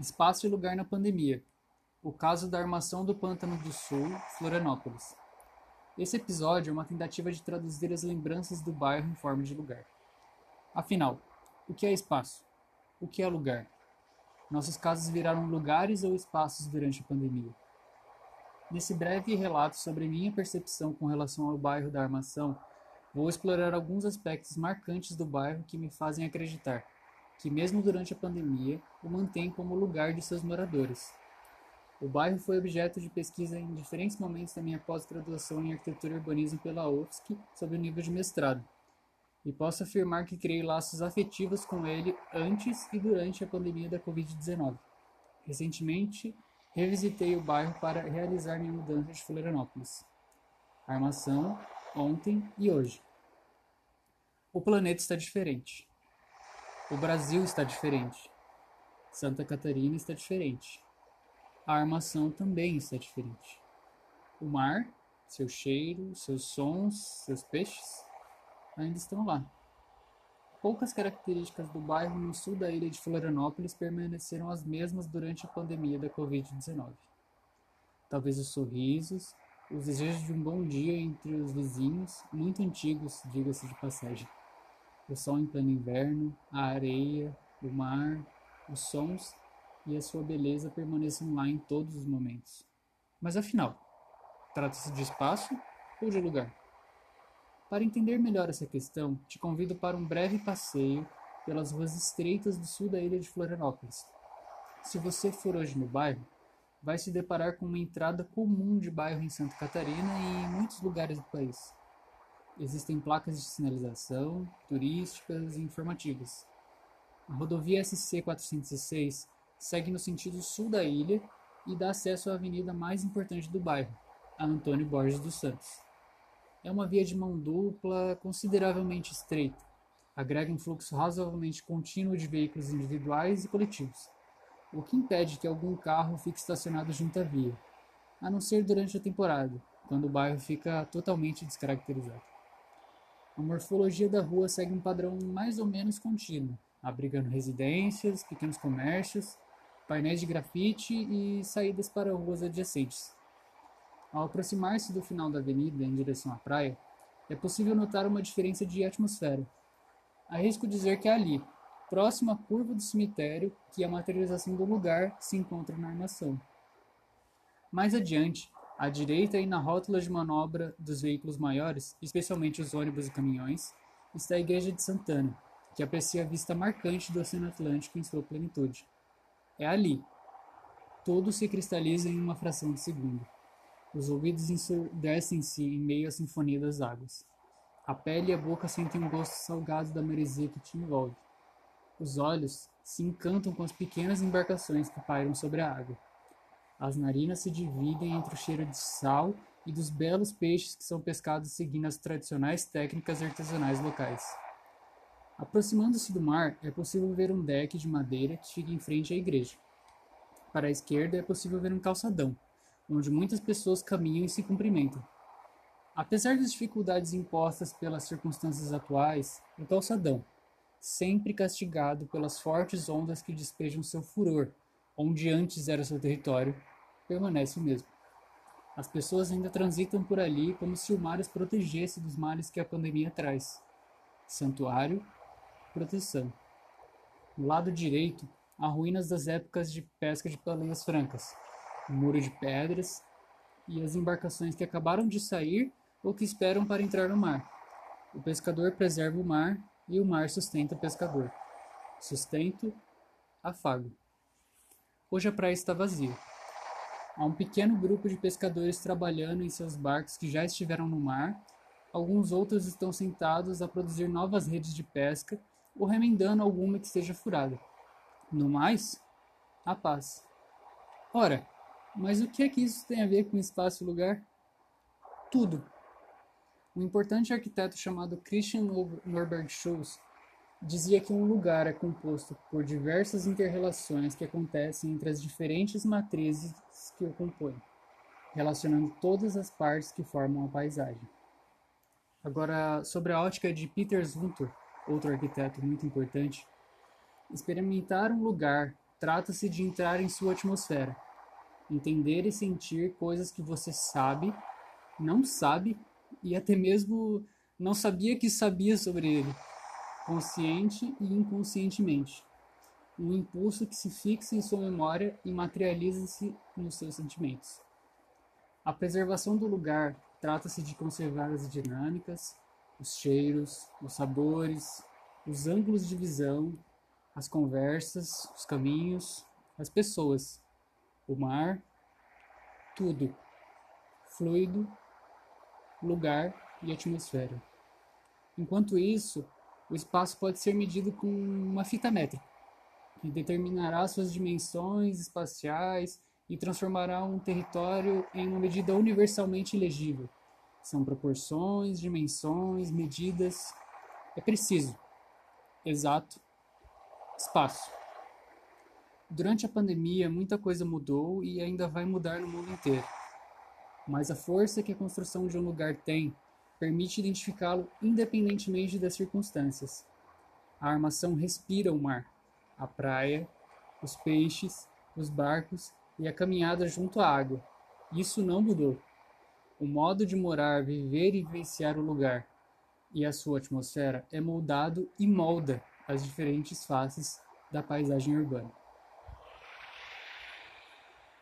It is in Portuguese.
Espaço e lugar na pandemia. O caso da armação do Pântano do Sul, Florianópolis. Esse episódio é uma tentativa de traduzir as lembranças do bairro em forma de lugar. Afinal, o que é espaço? O que é lugar? Nossos casos viraram lugares ou espaços durante a pandemia? Nesse breve relato sobre minha percepção com relação ao bairro da Armação, vou explorar alguns aspectos marcantes do bairro que me fazem acreditar que, mesmo durante a pandemia, o mantém como lugar de seus moradores. O bairro foi objeto de pesquisa em diferentes momentos da minha pós-graduação em Arquitetura e Urbanismo pela UFSC, sob o nível de mestrado, e posso afirmar que criei laços afetivos com ele antes e durante a pandemia da Covid-19. Recentemente, revisitei o bairro para realizar minha mudança de Florianópolis. Armação, ontem e hoje. O planeta está diferente. O Brasil está diferente. Santa Catarina está diferente. A armação também está diferente. O mar, seu cheiro, seus sons, seus peixes ainda estão lá. Poucas características do bairro no sul da ilha de Florianópolis permaneceram as mesmas durante a pandemia da Covid-19. Talvez os sorrisos, os desejos de um bom dia entre os vizinhos, muito antigos, diga-se de passagem o sol em pleno inverno, a areia, o mar, os sons e a sua beleza permaneçam lá em todos os momentos. Mas afinal, trata-se de espaço ou de lugar? Para entender melhor essa questão, te convido para um breve passeio pelas ruas estreitas do sul da ilha de Florianópolis. Se você for hoje no bairro, vai se deparar com uma entrada comum de bairro em Santa Catarina e em muitos lugares do país. Existem placas de sinalização, turísticas e informativas. A rodovia SC 406 segue no sentido sul da ilha e dá acesso à avenida mais importante do bairro, a Antônio Borges dos Santos. É uma via de mão dupla consideravelmente estreita. Agrega um fluxo razoavelmente contínuo de veículos individuais e coletivos, o que impede que algum carro fique estacionado junto à via, a não ser durante a temporada, quando o bairro fica totalmente descaracterizado. A morfologia da rua segue um padrão mais ou menos contínuo, abrigando residências, pequenos comércios, painéis de grafite e saídas para ruas adjacentes. Ao aproximar-se do final da avenida em direção à praia, é possível notar uma diferença de atmosfera. Arrisco dizer que é ali, próximo à curva do cemitério, que a materialização do lugar se encontra na armação. Mais adiante, à direita e na rótula de manobra dos veículos maiores, especialmente os ônibus e caminhões, está a Igreja de Santana, que aprecia a vista marcante do Oceano Atlântico em sua plenitude. É ali. Tudo se cristaliza em uma fração de segundo. Os ouvidos ensurdecem-se em meio à sinfonia das águas. A pele e a boca sentem um gosto salgado da maresia que te envolve. Os olhos se encantam com as pequenas embarcações que pairam sobre a água. As narinas se dividem entre o cheiro de sal e dos belos peixes que são pescados seguindo as tradicionais técnicas artesanais locais. Aproximando-se do mar, é possível ver um deck de madeira que fica em frente à igreja. Para a esquerda é possível ver um calçadão, onde muitas pessoas caminham e se cumprimentam. Apesar das dificuldades impostas pelas circunstâncias atuais, o calçadão, sempre castigado pelas fortes ondas que despejam seu furor, onde antes era seu território, permanece o mesmo. As pessoas ainda transitam por ali como se o mar as protegesse dos males que a pandemia traz. Santuário, proteção. No lado direito, há ruínas das épocas de pesca de baleias francas, um muro de pedras e as embarcações que acabaram de sair ou que esperam para entrar no mar. O pescador preserva o mar e o mar sustenta o pescador. Sustento, afago. Hoje a praia está vazia. Há um pequeno grupo de pescadores trabalhando em seus barcos que já estiveram no mar. Alguns outros estão sentados a produzir novas redes de pesca ou remendando alguma que esteja furada. No mais, a paz. Ora, mas o que é que isso tem a ver com espaço e lugar? Tudo. Um importante arquiteto chamado Christian Norberg Schulz dizia que um lugar é composto por diversas interrelações que acontecem entre as diferentes matrizes que o compõem, relacionando todas as partes que formam a paisagem. Agora, sobre a ótica de Peter Zumthor, outro arquiteto muito importante, experimentar um lugar trata-se de entrar em sua atmosfera, entender e sentir coisas que você sabe, não sabe e até mesmo não sabia que sabia sobre ele, consciente e inconscientemente. Um impulso que se fixa em sua memória e materializa-se nos seus sentimentos. A preservação do lugar trata-se de conservar as dinâmicas, os cheiros, os sabores, os ângulos de visão, as conversas, os caminhos, as pessoas, o mar, tudo, fluido, lugar e atmosfera. Enquanto isso, o espaço pode ser medido com uma fita métrica, que determinará suas dimensões espaciais e transformará um território em uma medida universalmente legível. São proporções, dimensões, medidas. É preciso, exato, espaço. Durante a pandemia, muita coisa mudou e ainda vai mudar no mundo inteiro. Mas a força que a construção de um lugar tem permite identificá-lo independentemente das circunstâncias. A armação respira o mar, a praia, os peixes, os barcos e a caminhada junto à água. Isso não mudou. O modo de morar, viver e vivenciar o lugar e a sua atmosfera é moldado e molda as diferentes faces da paisagem urbana.